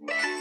Bye.